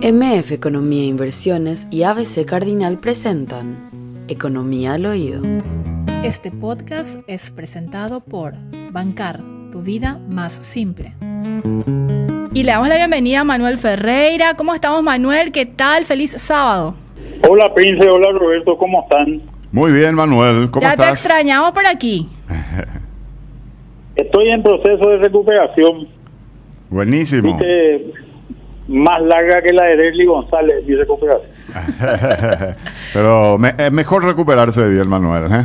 MF Economía e Inversiones y ABC Cardinal presentan Economía al Oído. Este podcast es presentado por Bancar, tu vida más simple. Y le damos la bienvenida a Manuel Ferreira. ¿Cómo estamos, Manuel? ¿Qué tal? Feliz sábado. Hola, Prince. Hola, Roberto. ¿Cómo están? Muy bien, Manuel. ¿Cómo ya estás? te extrañamos por aquí. Estoy en proceso de recuperación. Buenísimo. Viste, más larga que la de Derly González, mi recuperación. Pero me- es mejor recuperarse bien, Manuel. ¿eh?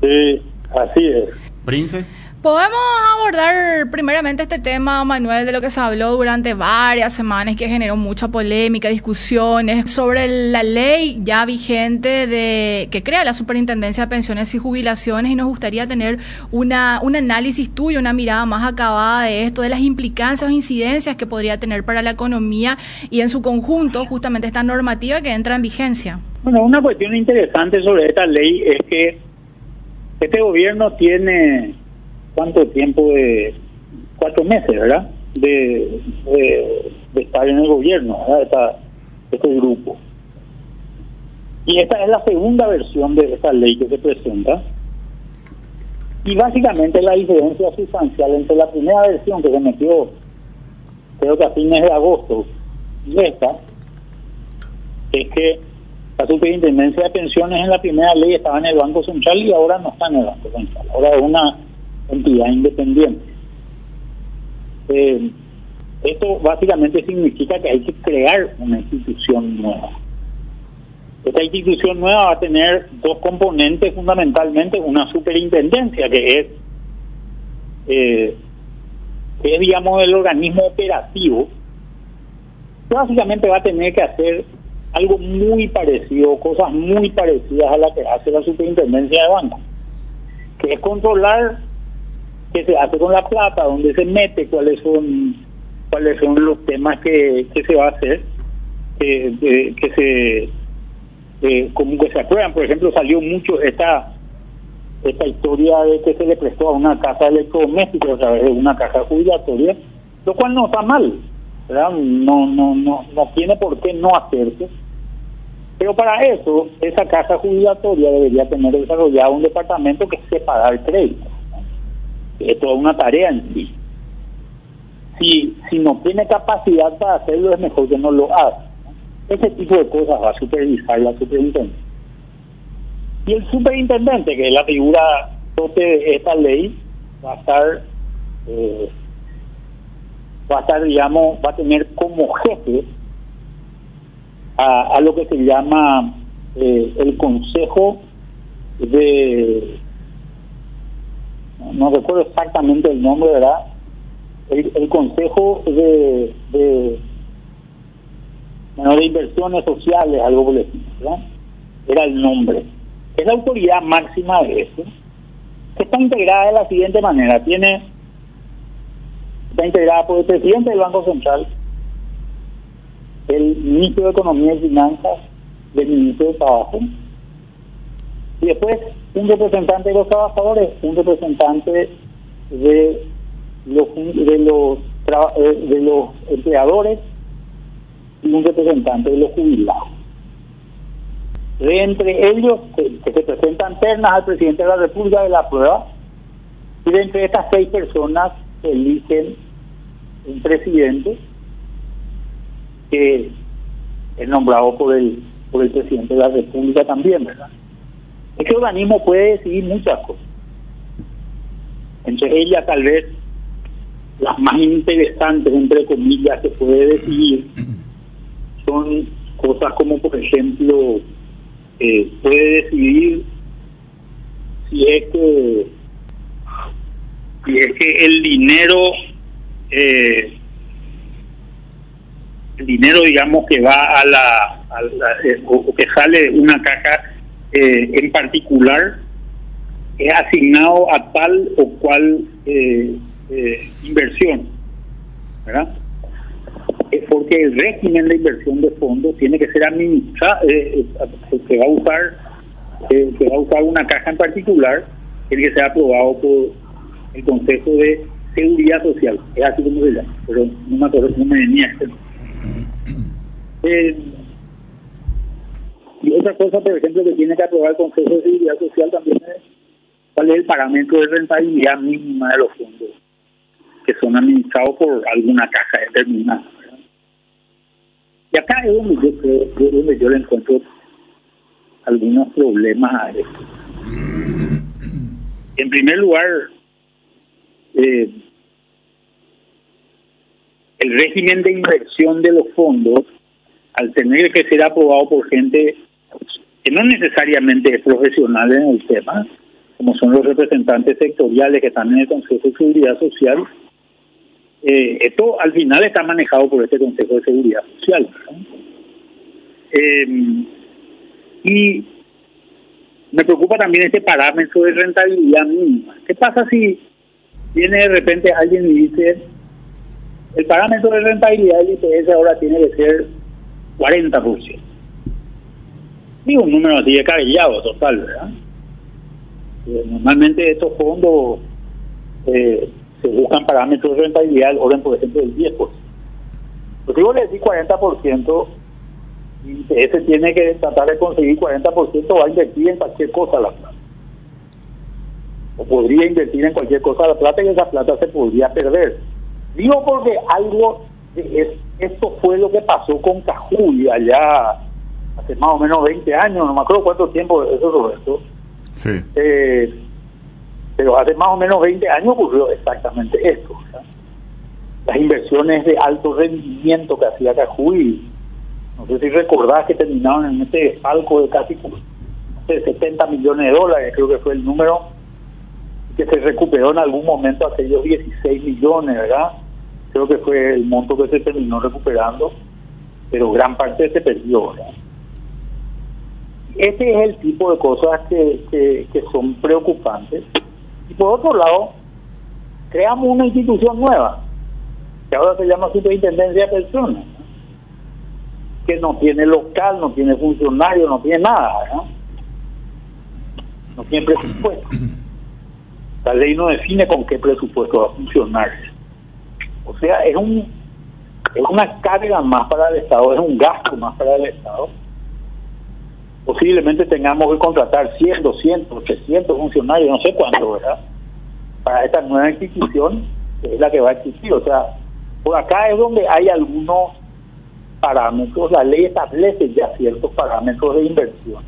Sí, así es. Prince. Podemos abordar primeramente este tema, Manuel, de lo que se habló durante varias semanas que generó mucha polémica, discusiones sobre la ley ya vigente de que crea la Superintendencia de Pensiones y Jubilaciones y nos gustaría tener una, un análisis tuyo, una mirada más acabada de esto, de las implicancias o incidencias que podría tener para la economía y en su conjunto justamente esta normativa que entra en vigencia. Bueno, una cuestión interesante sobre esta ley es que este gobierno tiene cuánto tiempo de cuatro meses, ¿verdad? De, estar en el gobierno, ¿verdad? Esta- este grupo. Y esta es la segunda versión de esta ley que se presenta. Y básicamente la diferencia sustancial entre la primera versión que se metió, creo que a fines de agosto, y esta, es que la superintendencia de pensiones en la primera ley estaba en el Banco Central y ahora no está en el Banco Central. Ahora es una entidad independiente. Eh, esto básicamente significa que hay que crear una institución nueva. Esta institución nueva va a tener dos componentes fundamentalmente, una superintendencia que es, eh, es digamos el organismo operativo, básicamente va a tener que hacer algo muy parecido, cosas muy parecidas a las que hace la superintendencia de banco, que es controlar qué se hace con la plata, dónde se mete, cuáles son cuáles son los temas que, que se va a hacer, que, que, que se eh, como que se aprueban. Por ejemplo, salió mucho esta esta historia de que se le prestó a una casa electrodoméstico a través de una caja jubilatoria, lo cual no está mal, ¿verdad? No, no, no, no tiene por qué no hacerse. Pero para eso, esa casa jubilatoria debería tener desarrollado un departamento que sepa dar crédito. Es toda una tarea en sí. Si, si no tiene capacidad para hacerlo, es mejor que no lo haga. Ese tipo de cosas va a supervisar la superintendencia. Y el superintendente, que es la figura de esta ley, va a estar, eh, va a estar, digamos, va a tener como jefe a, a lo que se llama eh, el Consejo de, no recuerdo exactamente el nombre, ¿verdad? El, el Consejo de, de, bueno, de Inversiones Sociales, algo por el ¿verdad? Era el nombre es la autoridad máxima de eso, que está integrada de la siguiente manera. Tiene está integrada por el presidente del Banco Central, el ministro de Economía y Finanzas, el ministro de Trabajo, y después un representante de los trabajadores, un representante de los de los eh, empleadores y un representante de los jubilados de entre ellos que, se presentan ternas al presidente de la República de la prueba y de entre estas seis personas eligen un presidente que es nombrado por el por el presidente de la República también, ¿verdad? Este organismo puede decidir muchas cosas. Entre ellas tal vez las más interesantes, entre comillas, que puede decidir son cosas como por ejemplo eh, puede decidir si es que si es que el dinero eh, el dinero digamos que va a la, a eh, o, o que sale de una caja eh, en particular es asignado a tal o cual eh, eh, inversión ¿verdad? es porque el régimen de inversión de fondos tiene que ser administrado, eh, eh, se va a usar se va a usar una caja en particular, tiene que ser aprobado por el Consejo de Seguridad Social, es así como se llama, pero no me acuerdo cómo me venía y otra cosa, por ejemplo, que tiene que aprobar el Consejo de Seguridad Social también es cuál es el parámetro de rentabilidad mínima de los fondos que son administrados por alguna caja determinada. Y acá es donde yo creo, es donde yo le encuentro algunos problemas a esto. En primer lugar, eh, el régimen de inversión de los fondos, al tener que ser aprobado por gente que no necesariamente es profesional en el tema, como son los representantes sectoriales que están en el Consejo de Seguridad Social, eh, esto al final está manejado por este Consejo de Seguridad Social. Eh, y me preocupa también este parámetro de rentabilidad mínima. ¿Qué pasa si viene de repente alguien y dice, el parámetro de rentabilidad del IPS ahora tiene que ser 40%? Digo un número así de cabellado total, ¿verdad? Eh, normalmente estos fondos eh, se buscan parámetros de rentabilidad del orden, por ejemplo, del 10%. Pues digo, le decís 40%, y ese tiene que tratar de conseguir 40%, va a invertir en cualquier cosa la plata. O podría invertir en cualquier cosa la plata y esa plata se podría perder. Digo porque algo, es, esto fue lo que pasó con Cajuy allá hace más o menos 20 años, no me acuerdo cuánto tiempo eso, Roberto. Sí. Eh, pero hace más o menos 20 años ocurrió exactamente esto. ¿verdad? Las inversiones de alto rendimiento que hacía Cajuy, no sé si recordás que terminaron en este palco de casi no sé, 70 millones de dólares, creo que fue el número, que se recuperó en algún momento aquellos 16 millones, ¿verdad? Creo que fue el monto que se terminó recuperando, pero gran parte se perdió, ¿verdad? Ese es el tipo de cosas que, que, que son preocupantes. Y por otro lado, creamos una institución nueva, que ahora se llama Superintendencia de Pensiones, ¿no? que no tiene local, no tiene funcionario, no tiene nada, ¿no? no tiene presupuesto. La ley no define con qué presupuesto va a funcionar. O sea, es un es una carga más para el Estado, es un gasto más para el Estado. Posiblemente tengamos que contratar 100, 200, 300 funcionarios, no sé cuánto, ¿verdad? Para esta nueva institución, es la que va a existir. O sea, por acá es donde hay algunos parámetros, la ley establece ya ciertos parámetros de inversión.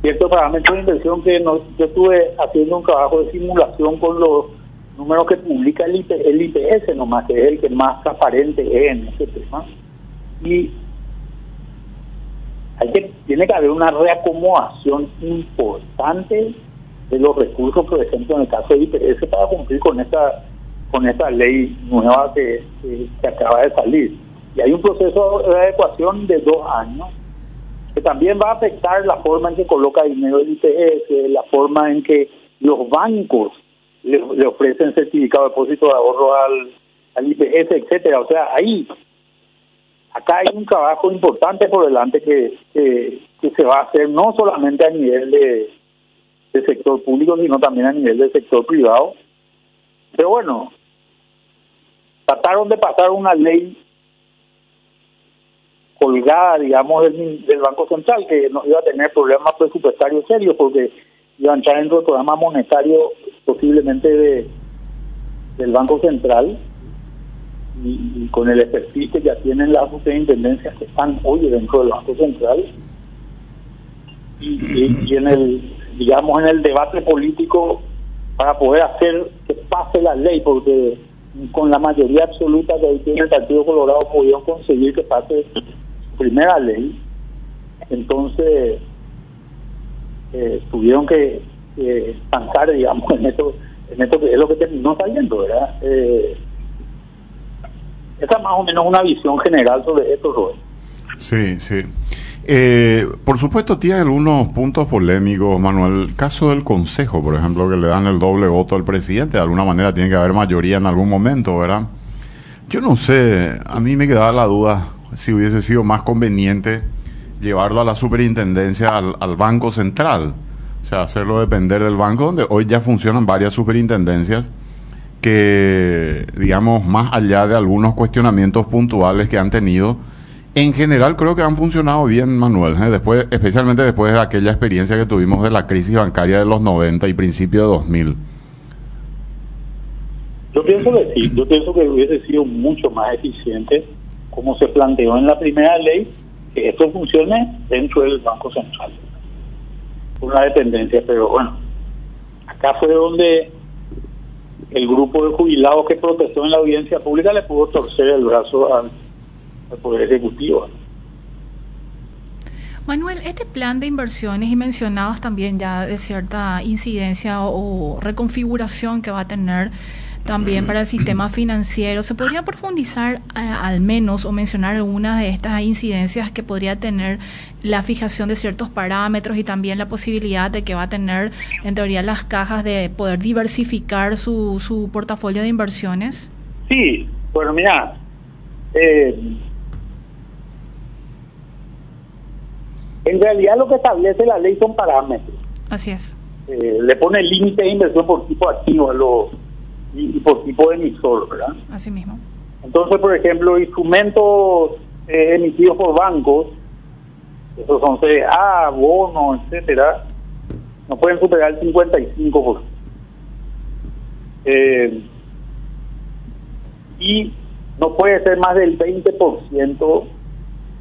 Ciertos parámetros de inversión que no, yo estuve haciendo un trabajo de simulación con los números que publica el, IP, el IPS nomás, que es el que más transparente es en ese tema. Y hay que tiene que haber una reacomodación importante de los recursos, por ejemplo, en el caso de IPS, para cumplir con esta con esta ley nueva que, que, acaba de salir. Y hay un proceso de adecuación de dos años que también va a afectar la forma en que coloca dinero el IPS, la forma en que los bancos le, le ofrecen certificado de depósito de ahorro al, al IPS, etcétera. O sea, ahí, acá hay un trabajo importante por delante que, que, se va a hacer no solamente a nivel de, de sector público, sino también a nivel del sector privado. Pero bueno, trataron de pasar una ley colgada, digamos, del, del, Banco Central, que no iba a tener problemas presupuestarios serios, porque iba a entrar dentro del programa monetario posiblemente de, del Banco Central, y, con el expertise que ya tienen las superintendencias que están hoy dentro del Banco Central, y, en el, digamos, en el debate político para poder hacer que pase la ley, porque con la mayoría absoluta que hoy tiene el Partido Colorado pudieron conseguir que pase primera ley, entonces eh, tuvieron que eh, zanjar, digamos, en esto, en esto que es lo que terminó saliendo, ¿verdad? Eh, esa es más o menos una visión general sobre esto, Robert. Sí, sí. Eh, por supuesto, tiene algunos puntos polémicos, Manuel. El caso del Consejo, por ejemplo, que le dan el doble voto al presidente, de alguna manera tiene que haber mayoría en algún momento, ¿verdad? Yo no sé, a mí me quedaba la duda si hubiese sido más conveniente llevarlo a la superintendencia al, Banco Central, o sea, hacerlo depender del banco, donde hoy ya funcionan varias superintendencias que, digamos, más allá de algunos cuestionamientos puntuales que han tenido, En general creo que han funcionado bien, Manuel, ¿eh? después, especialmente después de aquella experiencia que tuvimos de la crisis bancaria de los 90 y principio de 2000. Yo pienso que sí, yo pienso que hubiese sido mucho más eficiente como se planteó en la primera ley, que esto funcione dentro del Banco Central, una dependencia, pero bueno, acá fue donde el grupo de jubilados que protestó en la audiencia pública le pudo torcer el brazo al, Poder Ejecutivo. Manuel, este plan de inversiones y mencionabas también ya de cierta incidencia o reconfiguración que va a tener también para el sistema financiero. ¿Se podría profundizar eh, al menos o mencionar algunas de estas incidencias que podría tener la fijación de ciertos parámetros y también la posibilidad de que va a tener, en teoría, las cajas de poder diversificar su, su portafolio de inversiones? Sí, bueno, mira, eh, en realidad lo que establece la ley son parámetros. Así es. Eh, le pone límite de inversión por tipo activo a los y, por tipo de emisor, ¿verdad? Así mismo. Entonces, por ejemplo, instrumentos eh, emitidos por bancos, esos son CDA, bonos, etcétera, no pueden superar el 55%. Eh, y no puede ser más del 20%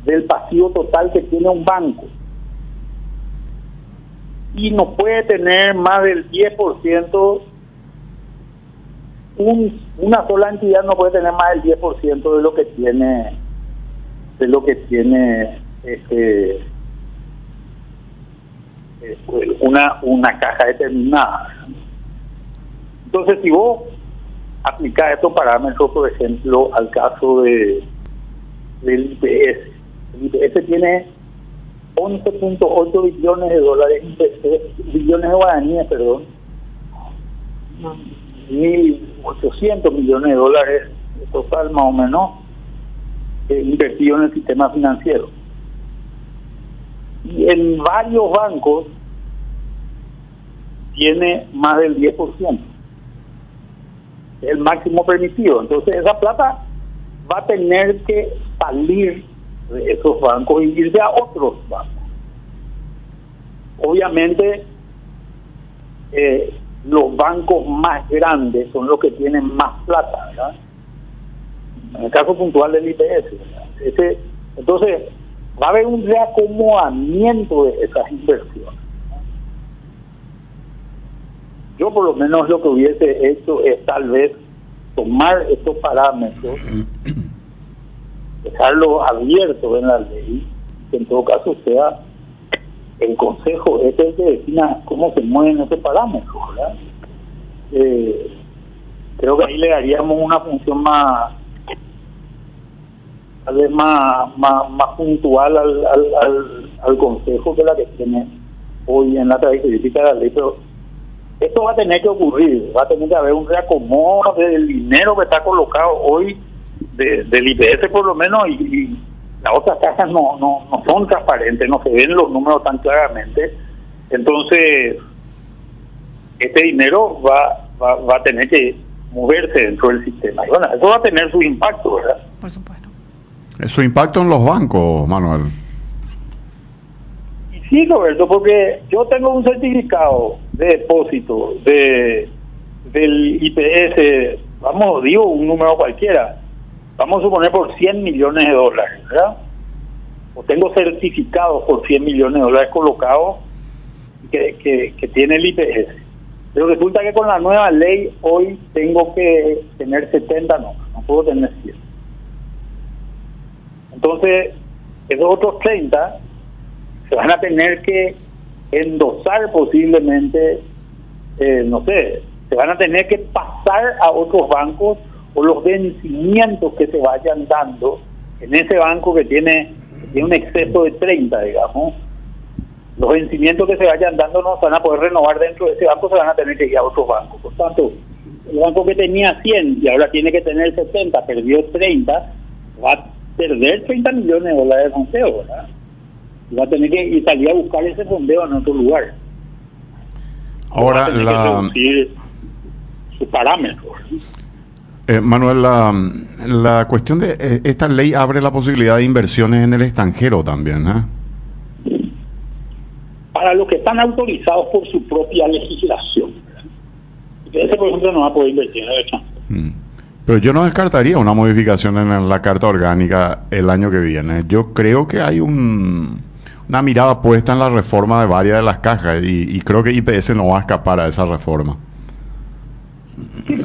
del pasivo total que tiene un banco. Y no puede tener más del 10% un, una sola entidad no puede tener más del 10% de lo que tiene de lo que tiene este eh, una una caja determinada. Entonces si vos aplicás estos parámetros por ejemplo al caso de del IPS el IPS tiene 11.8 billones de dólares billones de guaraníes perdón 1.800 millones de dólares total más o menos eh, invertido en el sistema financiero. Y en varios bancos tiene más del 10%, el máximo permitido. Entonces esa plata va a tener que salir de esos bancos y irse a otros bancos. Obviamente, eh, los bancos más grandes son los que tienen más plata, ¿verdad? En el caso puntual del IPS, Ese, entonces, va a haber un reacomodamiento de esas inversiones. Yo por lo menos lo que hubiese hecho es tal vez tomar estos parámetros, dejarlos abiertos en la ley, que en todo caso sea el Consejo es el que defina cómo se mueven esos parámetros, ¿verdad? Eh, creo que ahí le daríamos una función más tal vez más, más, puntual al, al, al, Consejo que la que tiene hoy en la característica de la ley, pero esto va a tener que ocurrir, va a tener que haber un reacomodo del dinero que está colocado hoy del IPS por lo menos y las otras cajas no, no, no son transparentes, no se ven los números tan claramente. Entonces, este dinero va, va, a tener que moverse dentro del sistema. Y bueno, eso va a tener su impacto, ¿verdad? Por supuesto. Su impacto en los bancos, Manuel. Sí, Roberto, porque yo tengo un certificado de depósito de del IPS, vamos, digo un número cualquiera, vamos a suponer por 100 millones de dólares, ¿verdad? O tengo certificados por 100 millones de dólares colocados que, que, tiene el IPS. Pero resulta que con la nueva ley hoy tengo que tener 70, no, no puedo tener 100. Entonces, esos otros 30 se van a tener que endosar posiblemente, eh, no sé, se van a tener que pasar a otros bancos o los vencimientos que se vayan dando en ese banco que tiene, tiene un exceso de 30, digamos, los vencimientos que se vayan dando no se van a poder renovar dentro de ese banco, se van a tener que ir a otros bancos. Por tanto, el banco que tenía 100 y ahora tiene que tener 70, perdió 30, va a perder 30 millones de dólares de fondeo, ¿verdad? Y va a tener que ir salir a buscar ese fondeo en otro lugar. Ahora, la... sus parámetros. Eh, Manuel, la, la, cuestión de eh, esta ley abre la posibilidad de inversiones en el extranjero también, ¿eh? Para los que están autorizados por su propia legislación. Ese, por ejemplo, no va a poder invertir en el extranjero. Mm. Pero yo no descartaría una modificación en la Carta Orgánica el año que viene. Yo creo que hay un, una mirada puesta en la reforma de varias de las cajas y, y creo que IPS no va a escapar a esa reforma.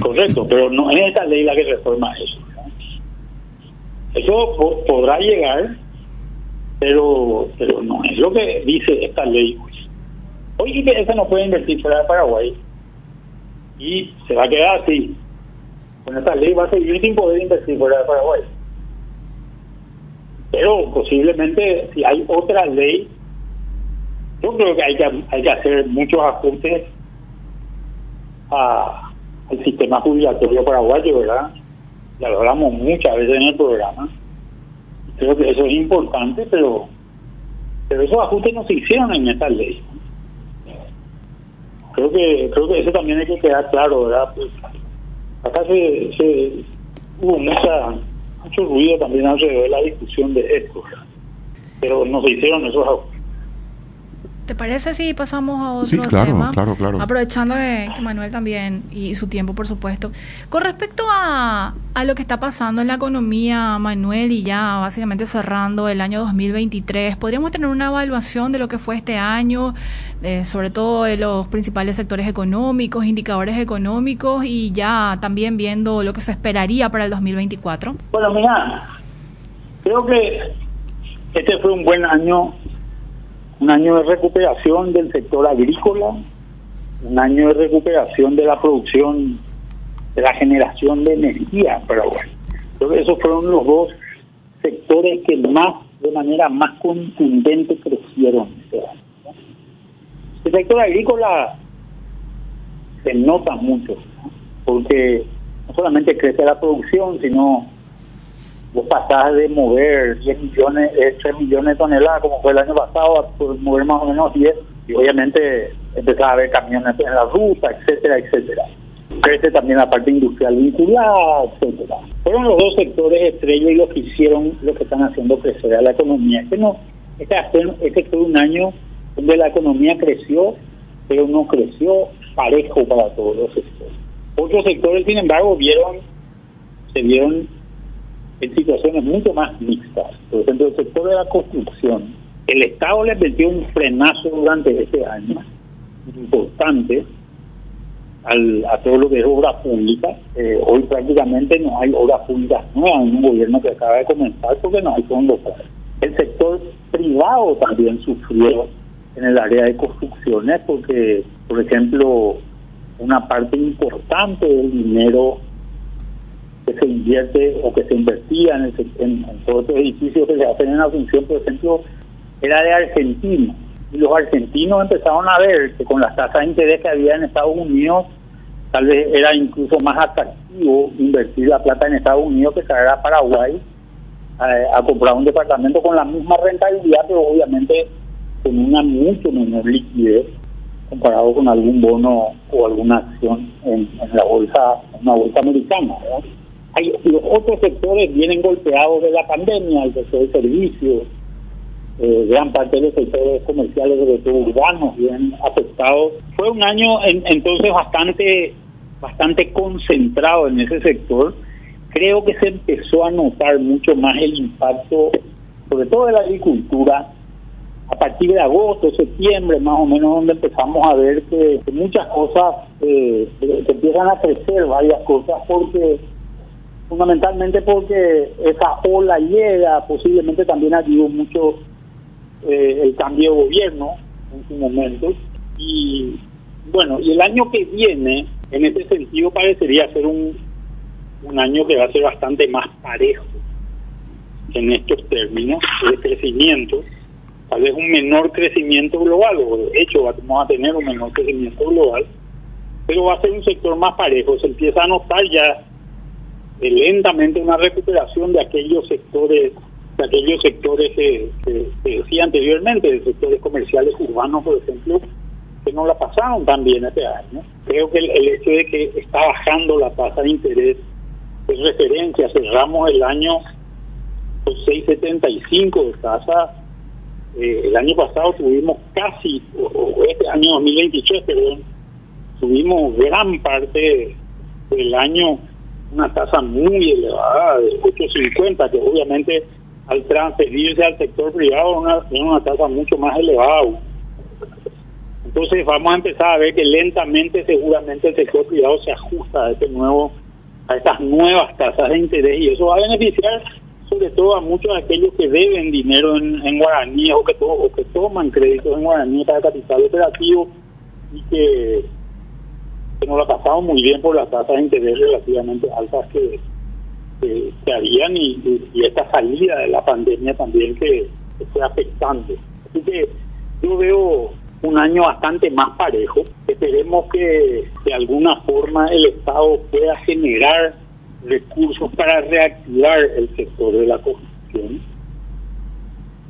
Correcto, pero no es esta ley la que reforma eso. Eso podrá llegar, pero pero no es lo que dice esta ley hoy. Hoy IPS no puede invertir fuera de Paraguay y se va a quedar así. Con esta ley va a seguir sin poder invertir fuera de Paraguay. Pero posiblemente si hay otra ley, yo creo que hay que, hay que hacer muchos ajustes a el sistema jubilatorio paraguayo, ¿verdad? Ya lo hablamos muchas veces en el programa. Creo que eso es importante, pero pero esos ajustes no se hicieron en esta ley. Creo que creo que eso también hay que quedar claro, ¿verdad? Pues, acá se, se hubo mucha mucho ruido también alrededor de la discusión de esto, pero no se hicieron esos ajustes. ¿Te parece si pasamos a otro sí, claro, tema? Claro, claro. Aprovechando que, Manuel también y su tiempo, por supuesto. Con respecto a, a, lo que está pasando en la economía, Manuel, y ya básicamente cerrando el año 2023, ¿podríamos tener una evaluación de lo que fue este año, eh, sobre todo de los principales sectores económicos, indicadores económicos, y ya también viendo lo que se esperaría para el 2024? Bueno, mira, creo que este fue un buen año un año de recuperación del sector agrícola, un año de recuperación de la producción, de la generación de energía en Paraguay. Creo que esos fueron los dos sectores que más, de manera más contundente, crecieron. El sector agrícola se nota mucho, porque no solamente crece la producción, sino vos pasás de mover 10 millones, 3 eh, millones de toneladas, como fue el año pasado, a mover más o menos 10, y obviamente empezás a ver camiones en la ruta, etcétera, etcétera. Crece también la parte industrial vinculada, etcétera. Fueron los dos sectores estrella y los que hicieron, lo que están haciendo crecer a la economía. Este, no, este, este fue un año donde la economía creció, pero no creció parejo para todos los sectores. Otros sectores, sin embargo, vieron se vieron en situaciones mucho más mixtas. Por ejemplo, el sector de la construcción, el Estado le metió un frenazo durante este año importante al, a todo lo que es obra pública. Eh, hoy prácticamente no hay obras públicas nuevas en un gobierno que acaba de comenzar porque no hay fondos El sector privado también sufrió en el área de construcciones porque, por ejemplo, una parte importante del dinero que se invierte o que se invertía en, en, todos estos edificios que se hacen en Asunción, por ejemplo, era de argentinos. Y los argentinos empezaron a ver que con las tasas de interés que había en Estados Unidos, tal vez era incluso más atractivo invertir la plata en Estados Unidos que traer a Paraguay a, comprar un departamento con la misma rentabilidad, pero obviamente con una mucho menor liquidez comparado con algún bono o alguna acción en, en la bolsa, una bolsa americana. ¿verdad? Hay, los otros sectores vienen golpeados de la pandemia, el sector de servicios, eh, gran parte de los sectores comerciales, sobre todo urbanos, bien afectados. Fue un año entonces bastante, bastante concentrado en ese sector. Creo que se empezó a notar mucho más el impacto, sobre todo de la agricultura, a partir de agosto, septiembre, más o menos, donde empezamos a ver que, muchas cosas, eh, que empiezan a crecer varias cosas, porque fundamentalmente porque esa ola llega, posiblemente también ayudó mucho eh, el cambio de gobierno en su momento. Y bueno, y el año que viene, en ese sentido, parecería ser un, un año que va a ser bastante más parejo en estos términos de crecimiento, tal vez un menor crecimiento global, o de hecho vamos a tener un menor crecimiento global, pero va a ser un sector más parejo, se empieza a notar ya lentamente una recuperación de aquellos sectores de aquellos sectores que, decía anteriormente, de sectores comerciales urbanos, por ejemplo, que no la pasaron tan bien este año. Creo que el, hecho de que está bajando la tasa de interés referencia, cerramos el año con 6,75 de tasa. Eh, el año pasado tuvimos casi, o, este año 2023, perdón, tuvimos gran parte del año una tasa muy elevada de 8.50, que obviamente al transferirse al sector privado es una, tasa mucho más elevada. Entonces vamos a empezar a ver que lentamente seguramente el sector privado se ajusta a este nuevo a estas nuevas tasas de interés y eso va a beneficiar sobre todo a muchos de aquellos que deben dinero en, en guaraníes o que, o que toman créditos en guaraníes para capital operativo y que, que no lo ha pasado muy bien por las tasas de interés relativamente altas que, que, habían y, esta salida de la pandemia también que, que fue afectando. Así que yo veo un año bastante más parejo. Esperemos que de alguna forma el Estado pueda generar recursos para reactivar el sector de la construcción.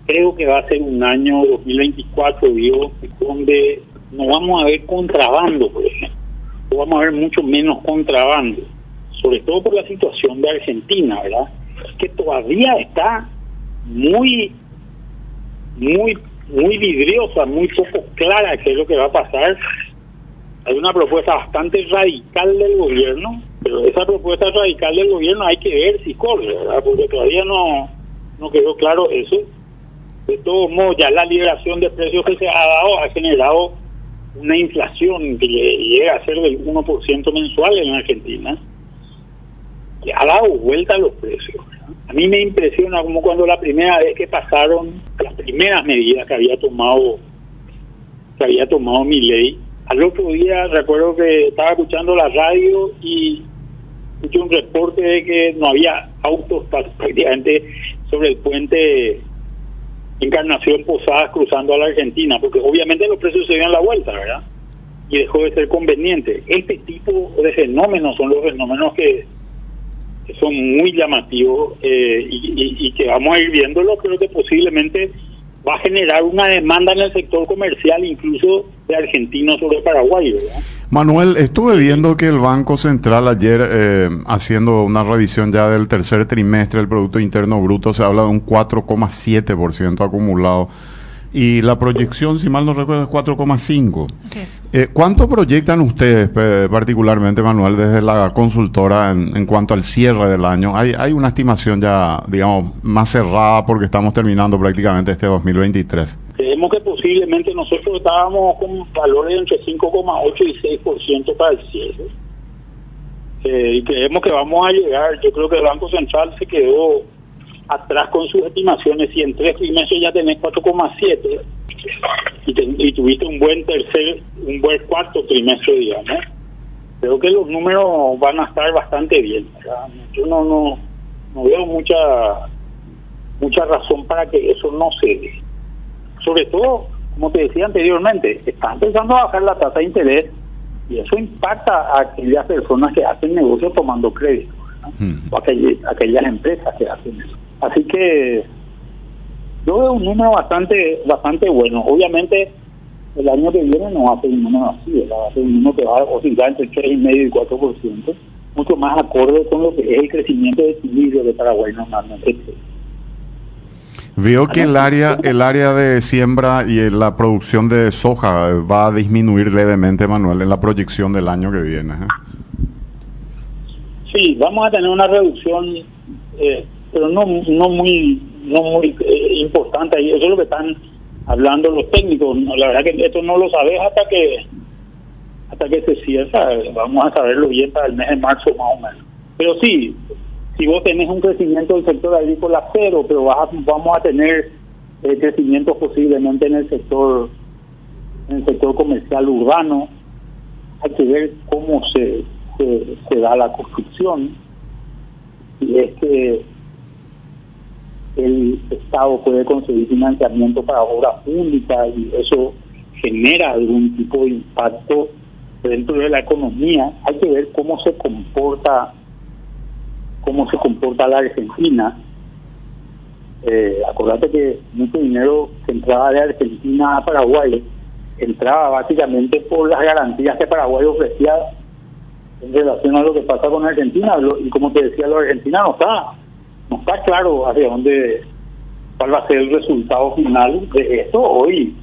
Creo que va a ser un año 2024, digo, donde no vamos a ver contrabando, por ejemplo. Vamos a ver mucho menos contrabando, sobre todo por la situación de Argentina, ¿verdad? Que todavía está muy, muy muy vidriosa, muy poco clara qué es lo que va a pasar. Hay una propuesta bastante radical del gobierno, pero esa propuesta radical del gobierno hay que ver si corre, ¿verdad? porque todavía no, no quedó claro eso. De todos modos, ya la liberación de precios que se ha dado ha generado una inflación que llega a ser del 1% mensual en Argentina, que ha dado vuelta a los precios. A mí me impresiona como cuando la primera vez que pasaron las primeras medidas que había tomado que había tomado mi ley. Al otro día recuerdo que estaba escuchando la radio y escuché un reporte de que no había autos prácticamente sobre el puente Encarnación Posadas cruzando a la Argentina, porque obviamente los precios se dieron la vuelta, ¿verdad? Y dejó de ser conveniente. Este tipo de fenómenos son los fenómenos que son muy llamativos eh, y, que vamos a ir viéndolo, creo que posiblemente va a generar una demanda en el sector comercial, incluso de argentinos sobre Paraguay. Manuel, estuve viendo que el Banco Central ayer, eh, haciendo una revisión ya del tercer trimestre del Producto Interno Bruto, se habla de un 4,7% acumulado y la proyección, si mal no recuerdo, es 4,5. Eh, ¿Cuánto proyectan ustedes, particularmente, Manuel, desde la consultora en, cuanto al cierre del año? ¿Hay, ¿Hay una estimación ya, digamos, más cerrada porque estamos terminando prácticamente este 2023? Creemos que posiblemente nosotros estábamos con valores entre 5,8 y 6% para el cierre. Eh, y creemos que vamos a llegar, yo creo que el Banco Central se quedó atrás con sus estimaciones y en tres trimestres ya tenés 4,7 y, y tuviste un buen tercer, un buen cuarto trimestre, digamos, creo que los números van a estar bastante bien. Yo no, no, no veo mucha mucha razón para que eso no se dé. Sobre todo, como te decía anteriormente, están empezando a bajar la tasa de interés y eso impacta a aquellas personas que hacen negocios tomando crédito, o aquellas, aquellas empresas que hacen eso. Así que yo veo un número bastante bastante bueno. Obviamente el año que viene no va a ser un número así, va a ser un número que va a oscilar entre 3,5 y 4%, mucho más acorde con lo que es el crecimiento de equilibrio de Paraguay normalmente. Veo que el área, el área de siembra y la producción de soja va a disminuir levemente, Manuel, en la proyección del año que viene. ¿eh? Sí, vamos a tener una reducción eh, pero no no muy no muy eh, importante y eso es lo que están hablando los técnicos la verdad que esto no lo sabes hasta que hasta que se cierra vamos a saberlo bien para el mes de marzo más o menos pero sí si vos tenés un crecimiento del sector agrícola cero pero vas vamos a tener eh, crecimiento posiblemente en el sector en el sector comercial urbano hay que ver cómo se, se, se da la construcción y es que el Estado puede conseguir financiamiento para obra pública y eso genera algún tipo de impacto dentro de la economía. Hay que ver cómo se comporta cómo se comporta la Argentina. Eh, acordate que mucho dinero que entraba de Argentina a Paraguay entraba básicamente por las garantías que Paraguay ofrecía en relación a lo que pasa con Argentina. y como te decía, lo Argentina no está, no está claro hacia dónde, cuál va a ser el resultado final de esto. Hoy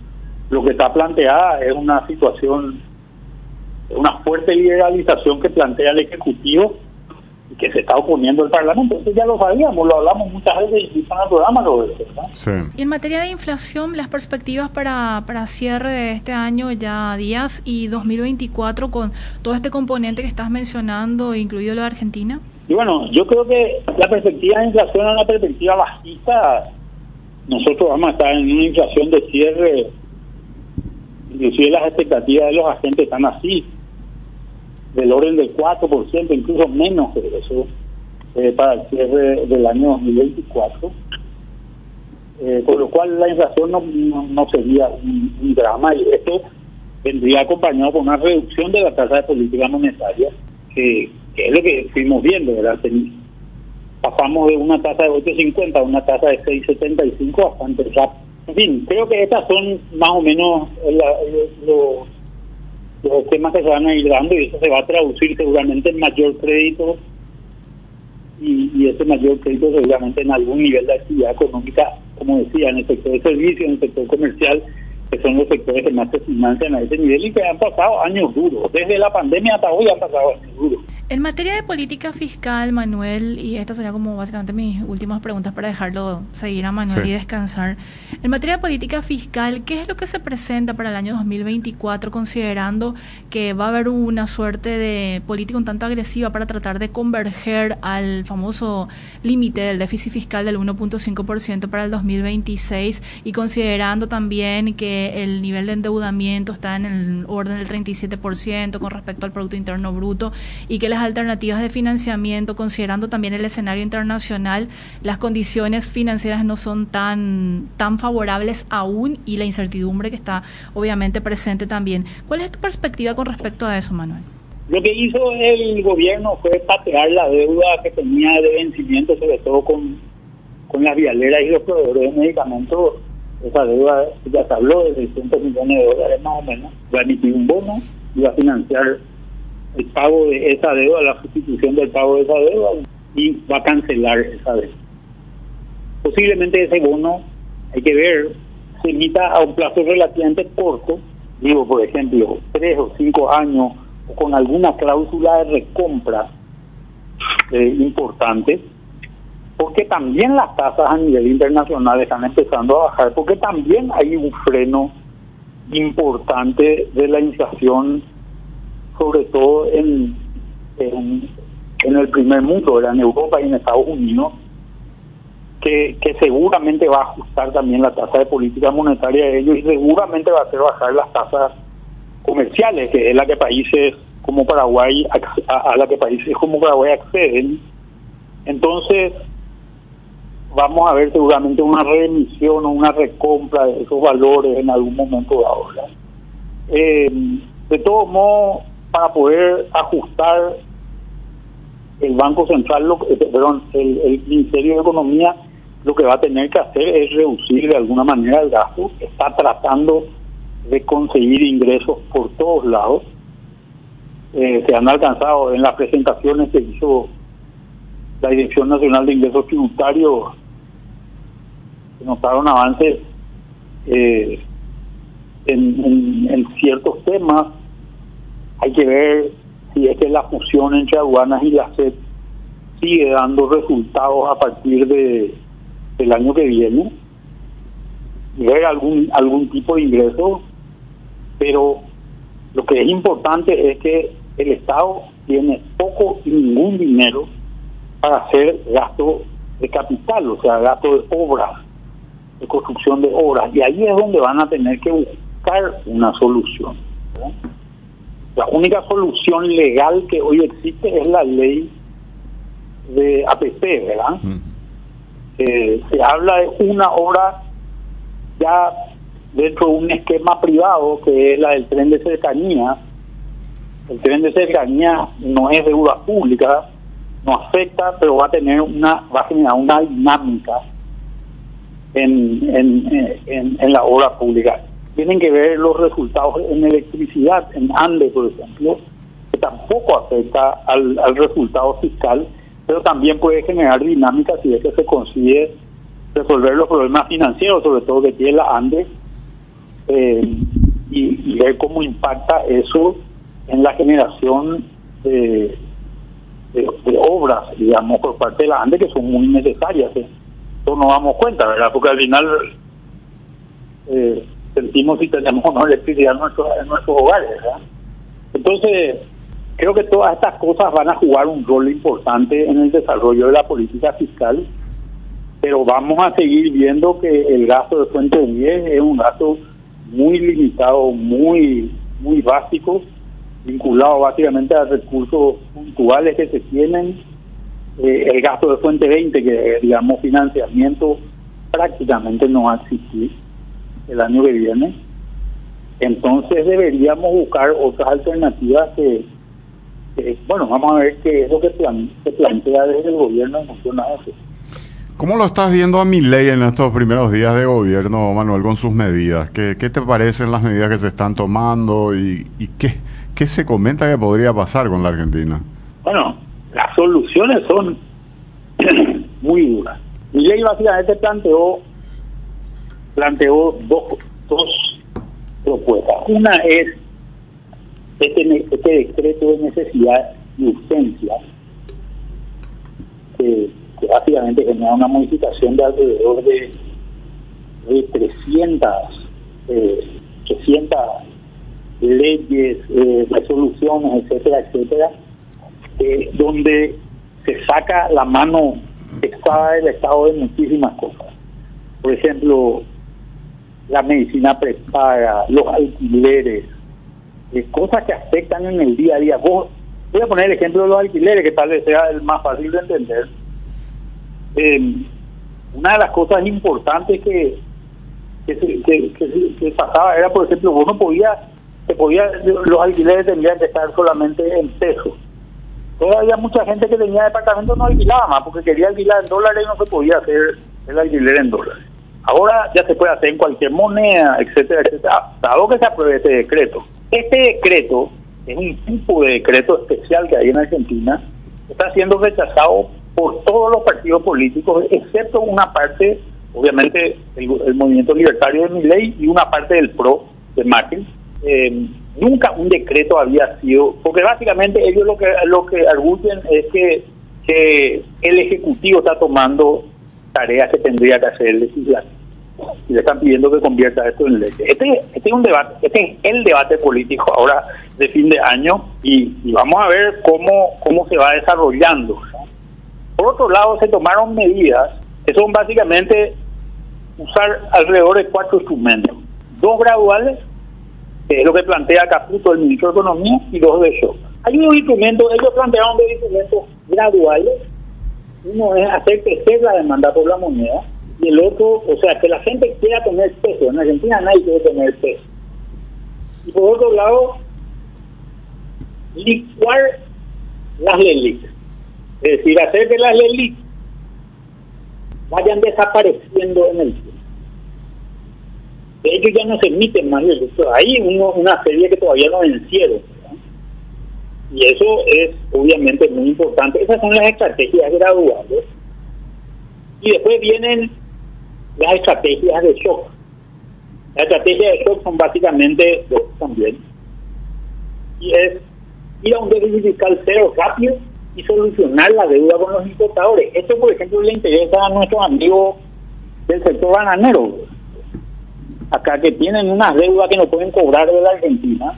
lo que está planteada es una situación, una fuerte liberalización que plantea el Ejecutivo y que se está oponiendo el Parlamento. Eso ya lo sabíamos, lo hablamos muchas veces incluso en el programa. Lo sí. Y en materia de inflación, las perspectivas para, para cierre de este año ya días y 2024 con todo este componente que estás mencionando, incluido lo de Argentina. Y bueno, yo creo que la perspectiva de inflación es una perspectiva bajista. Nosotros vamos a estar en una inflación de cierre, inclusive las expectativas de los agentes están así del orden del 4%, incluso menos que eso, eh, para el cierre del año 2024. Eh, con lo cual la inflación no, sería un, drama y esto vendría acompañado con una reducción de la tasa de política monetaria, que, es lo que fuimos viendo, ¿verdad? Pasamos de una tasa de 8.50 a una tasa de 6.75 bastante rápido. En fin, creo que estas son más o menos los los temas que se van a ir dando y eso se va a traducir seguramente en mayor crédito y, y ese mayor crédito seguramente en algún nivel de actividad económica, como decía, en el sector de servicios, en el sector comercial, que son los sectores que más se financian a ese nivel y que han pasado años duros. Desde la pandemia hasta hoy han pasado años duros. En materia de política fiscal, Manuel, y esta sería como básicamente mis últimas preguntas para dejarlo seguir a Manuel y descansar. En materia de política fiscal, ¿qué es lo que se presenta para el año 2024 considerando que va a haber una suerte de política un tanto agresiva para tratar de converger al famoso límite del déficit fiscal del 1.5% para el 2026 y considerando también que el nivel de endeudamiento está en el orden del 37% con respecto al Producto Interno Bruto y que alternativas de financiamiento, considerando también el escenario internacional, las condiciones financieras no son tan, tan favorables aún y la incertidumbre que está obviamente presente también. ¿Cuál es tu perspectiva con respecto a eso, Manuel? Lo que hizo el gobierno fue patear la deuda que tenía de vencimiento, sobre todo con, con las vialeras y los proveedores de medicamentos. Esa deuda ya se habló de 600 millones de dólares más o menos. Va a emitir un bono y va a financiar el pago de esa deuda, la sustitución del pago de esa deuda y va a cancelar esa deuda. Posiblemente ese bono, hay que ver, se emita a un plazo relativamente corto, digo por ejemplo, tres o cinco años, o con alguna cláusula de recompra eh, importante, porque también las tasas a nivel internacional están empezando a bajar, porque también hay un freno importante de la inflación sobre todo en, en, el primer mundo, en Europa y en Estados Unidos, que, que seguramente va a ajustar también la tasa de política monetaria de ellos y seguramente va a hacer bajar las tasas comerciales, que es la que países como Paraguay, a, la que países como Paraguay acceden. Entonces, vamos a ver seguramente una reemisión o una recompra de esos valores en algún momento dado. Eh, de todos modos, para poder ajustar el Banco Central, lo, eh, perdón, el, Ministerio de Economía lo que va a tener que hacer es reducir de alguna manera el gasto. Está tratando de conseguir ingresos por todos lados. Eh, se han alcanzado en las presentaciones que hizo la Dirección Nacional de Ingresos Tributarios, notaron avances eh, en, en ciertos temas. Hay que ver si es que la fusión entre aduanas y la SED sigue dando resultados a partir de del año que viene. Ver algún algún tipo de ingreso pero lo que es importante es que el Estado tiene poco y ningún dinero para hacer gasto de capital, o sea, gasto de obras, de construcción de obras, y ahí es donde van a tener que buscar una solución. La única solución legal que hoy existe es la ley de APP, ¿verdad? Eh, se habla de una hora ya dentro de un esquema privado que es la del tren de cercanía. El tren de cercanía no es deuda pública, no afecta, pero va a tener una, va a generar una dinámica en, en, en, la obra pública tienen que ver los resultados en electricidad, en ANDE, por ejemplo, que tampoco afecta al, al resultado fiscal, pero también puede generar dinámicas si es que se consigue resolver los problemas financieros, sobre todo que tiene la ANDE, eh, y, ver cómo impacta eso en la generación de, de, obras, digamos, por parte de la ANDE que son muy necesarias. ¿eh? Entonces nos damos cuenta, ¿verdad? Porque al final eh, sentimos si tenemos o no electricidad en, en nuestros hogares, ¿verdad? Entonces, creo que todas estas cosas van a jugar un rol importante en el desarrollo de la política fiscal, pero vamos a seguir viendo que el gasto de fuente 10 es un gasto muy limitado, muy muy básico, vinculado básicamente a recursos puntuales que se tienen, eh, el gasto de fuente 20, que digamos financiamiento prácticamente no va a existir el año que viene. Entonces deberíamos buscar otras alternativas que, bueno, vamos a ver qué es lo que se plantea desde el gobierno en función a eso. ¿Cómo lo estás viendo a mi ley en estos primeros días de gobierno, Manuel, con sus medidas? ¿Qué, qué te parecen las medidas que se están tomando y, y qué, qué se comenta que podría pasar con la Argentina? Bueno, las soluciones son muy duras. Mi ley básicamente planteó planteó dos, dos propuestas. Una es este, este decreto de necesidad y urgencia que que básicamente genera una modificación de alrededor de, de 300, eh, 300 leyes, eh, resoluciones, etcétera, etcétera, eh, donde se saca la mano pesada del Estado de muchísimas cosas. Por ejemplo, la medicina prepaga, los alquileres, eh, cosas que afectan en el día a día. voy a poner el ejemplo de los alquileres, que tal vez sea el más fácil de entender eh, una de las cosas importantes que que, pasaba era, por ejemplo, vos no podías, podía, los alquileres tendrían que estar solamente en pesos. Todavía mucha gente que tenía departamento no alquilaba más porque quería alquilar en dólares y no se podía hacer el alquiler en dólares. Ahora ya se puede hacer en cualquier moneda, etcétera, etcétera, dado que se apruebe este decreto. Este decreto es un tipo de decreto especial que hay en Argentina, está siendo rechazado por todos los partidos políticos, excepto una parte, obviamente el, movimiento libertario de mi ley y una parte del PRO de Macri. Eh, nunca un decreto había sido, porque básicamente ellos lo que lo que arguyen es que, que el Ejecutivo está tomando tareas que tendría que hacer el legislativo. Y le están pidiendo que convierta esto en ley. Este, este es un debate, este es el debate político ahora de fin de año y, y vamos a ver cómo, cómo se va desarrollando. Por otro lado, se tomaron medidas que son básicamente usar alrededor de cuatro instrumentos. Dos graduales, que es lo que plantea Caputo, el ministro de Economía, y dos de shock. Hay unos instrumentos, ellos plantearon dos instrumentos graduales. Uno es hacer crecer la demanda por la moneda, y el otro, o sea, que la gente quiera tener peso. En Argentina nadie quiere tener peso. Y por otro lado, licuar las leyes. Es decir, hacer que las leyes vayan desapareciendo en el tiempo. Ellos ya no se emiten más Hay una serie que todavía no vencieron. Y eso es obviamente muy importante. Esas son las estrategias graduales. Y después vienen las estrategias de shock. Las estrategias de shock son básicamente dos también. Y es ir a un déficit fiscal cero rápido y solucionar la deuda con los importadores. Esto, por ejemplo, le interesa a nuestros amigos del sector bananero, acá que tienen unas deudas que no pueden cobrar de la Argentina,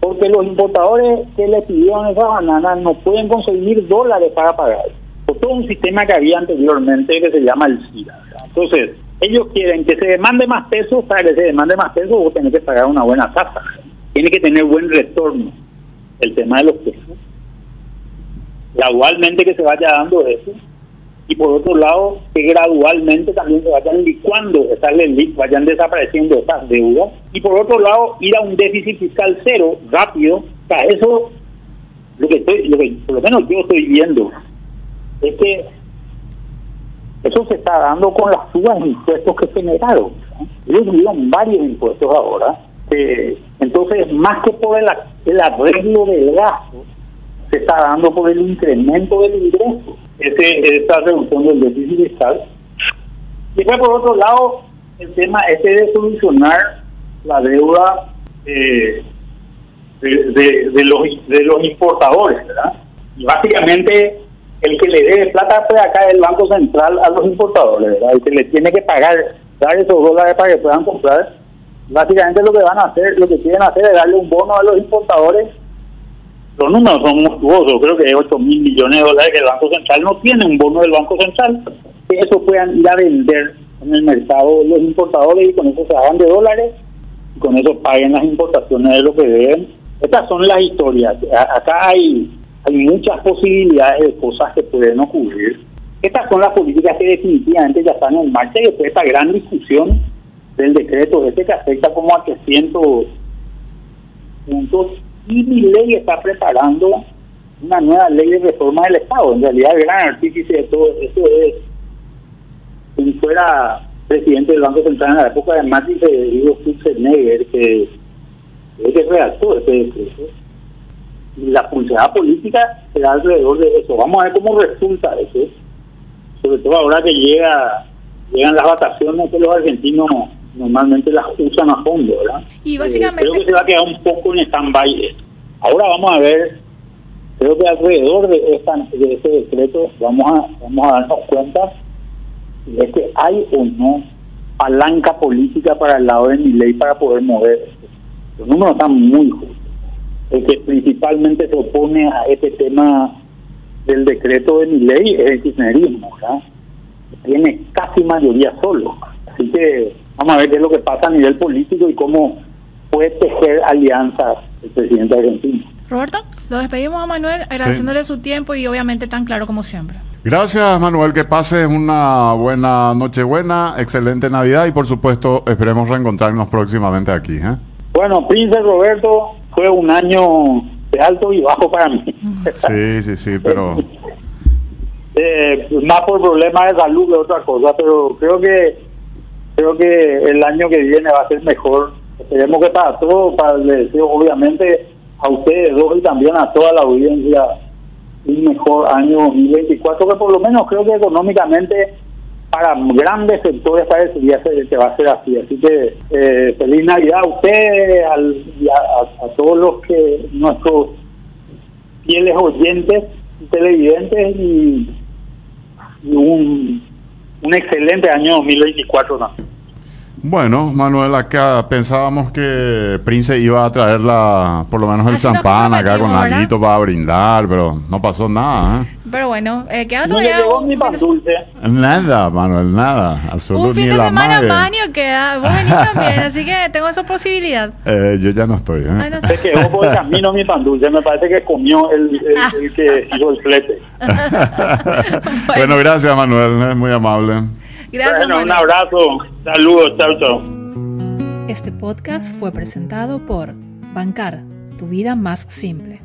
porque los importadores que le pidieron esas bananas no pueden conseguir dólares para pagar. Por todo un sistema que había anteriormente que se llama el CIRA. Entonces, ellos quieren que se demande más pesos, para que se demande más pesos vos tenés que pagar una buena tasa. Tiene que tener buen retorno el tema de los pesos gradualmente que se vaya dando eso y por otro lado que gradualmente también se vayan licuando esas leyes, vayan desapareciendo esas deudas y por otro lado ir a un déficit fiscal cero rápido, para eso lo que estoy, lo que por lo menos yo estoy viendo es que eso se está dando con las subas impuestos que generaron. Ellos tuvieron varios impuestos ahora. entonces, más que por el el arreglo del gasto se está dando por el incremento del ingreso, ese, esa reducción del déficit fiscal. Y después, por otro lado, el tema este de solucionar la deuda eh, de, de, los, de los importadores, ¿verdad? Y básicamente el que le debe plata pues acá el Banco Central a los importadores, ¿verdad? El que le tiene que pagar, dar esos dólares para que puedan comprar. Básicamente lo que van a hacer, lo que quieren hacer es darle un bono a los importadores. Los números son monstruosos, creo que es 8 mil millones de dólares que el Banco Central no tiene un bono del Banco Central. Que eso puedan ir a vender en el mercado los importadores y con eso se hagan de dólares y con eso paguen las importaciones de lo que deben. Estas son las historias. acá hay hay muchas posibilidades de cosas que pueden ocurrir. Estas son las políticas que definitivamente ya están en marcha y después esta gran discusión del decreto este que afecta como a 300 puntos y mi ley está preparando una nueva ley de reforma del Estado. En realidad el gran artífice de todo esto es si fuera presidente del Banco Central en la época de Martin Federico Schutzenegger que, que redactó este decreto la pulsada política será alrededor de eso. Vamos a ver cómo resulta eso, sobre todo ahora que llega llegan las vacaciones que los argentinos normalmente las usan a fondo, ¿verdad? Y básicamente... Eh, creo que se va a quedar un poco en stand-by. Ahora vamos a ver, creo que alrededor de, esta, de este decreto vamos a, vamos a darnos cuenta de que hay o no palanca política para el lado de mi ley para poder mover. Los números están muy justos el que principalmente se opone a este tema del decreto de mi ley es el kirchnerismo, ¿verdad? Tiene casi mayoría solo. Así que vamos a ver qué es lo que pasa a nivel político y cómo puede tejer alianzas el presidente argentino. Roberto, lo despedimos a Manuel agradeciéndole su tiempo y obviamente tan claro como siempre. Gracias Manuel, que pase una buena noche buena, excelente Navidad y por supuesto esperemos reencontrarnos próximamente aquí. ¿eh? Bueno, Príncipe Roberto, fue un año de alto y bajo para mí. Sí, sí, sí, pero... eh, más por problemas de salud que otra cosa, pero creo que creo que el año que viene va a ser mejor. Esperemos que para todos, para el deseo obviamente a ustedes dos y también a toda la audiencia un mejor año 2024, que por lo menos creo que económicamente para grandes sectores parecería que va a ser así. Así que eh, feliz Navidad a ustedes al, a, todos los que nuestros fieles oyentes y televidentes y, un, un excelente año 2024 también. Bueno, Manuel, acá pensábamos que Prince iba a traer la, por lo menos el champán acá con Aguito para brindar, pero no pasó nada. ¿eh? Pero bueno, eh, queda no le llegó mi pan dulce. Nada, Manuel, nada. Absolutamente. Un fin de semana manio queda. Vos venís también, así que tengo esa posibilidad. Eh, yo ya no estoy. ¿eh? Ay, no Se quedó por el camino mi pan dulce. Me parece que comió el, el, Ah. el que hizo el flete. bueno, gracias, Manuel. Es muy amable. Gracias. Bueno, un abrazo. Saludos, chao, chao. Este podcast fue presentado por Bancar, tu vida más simple.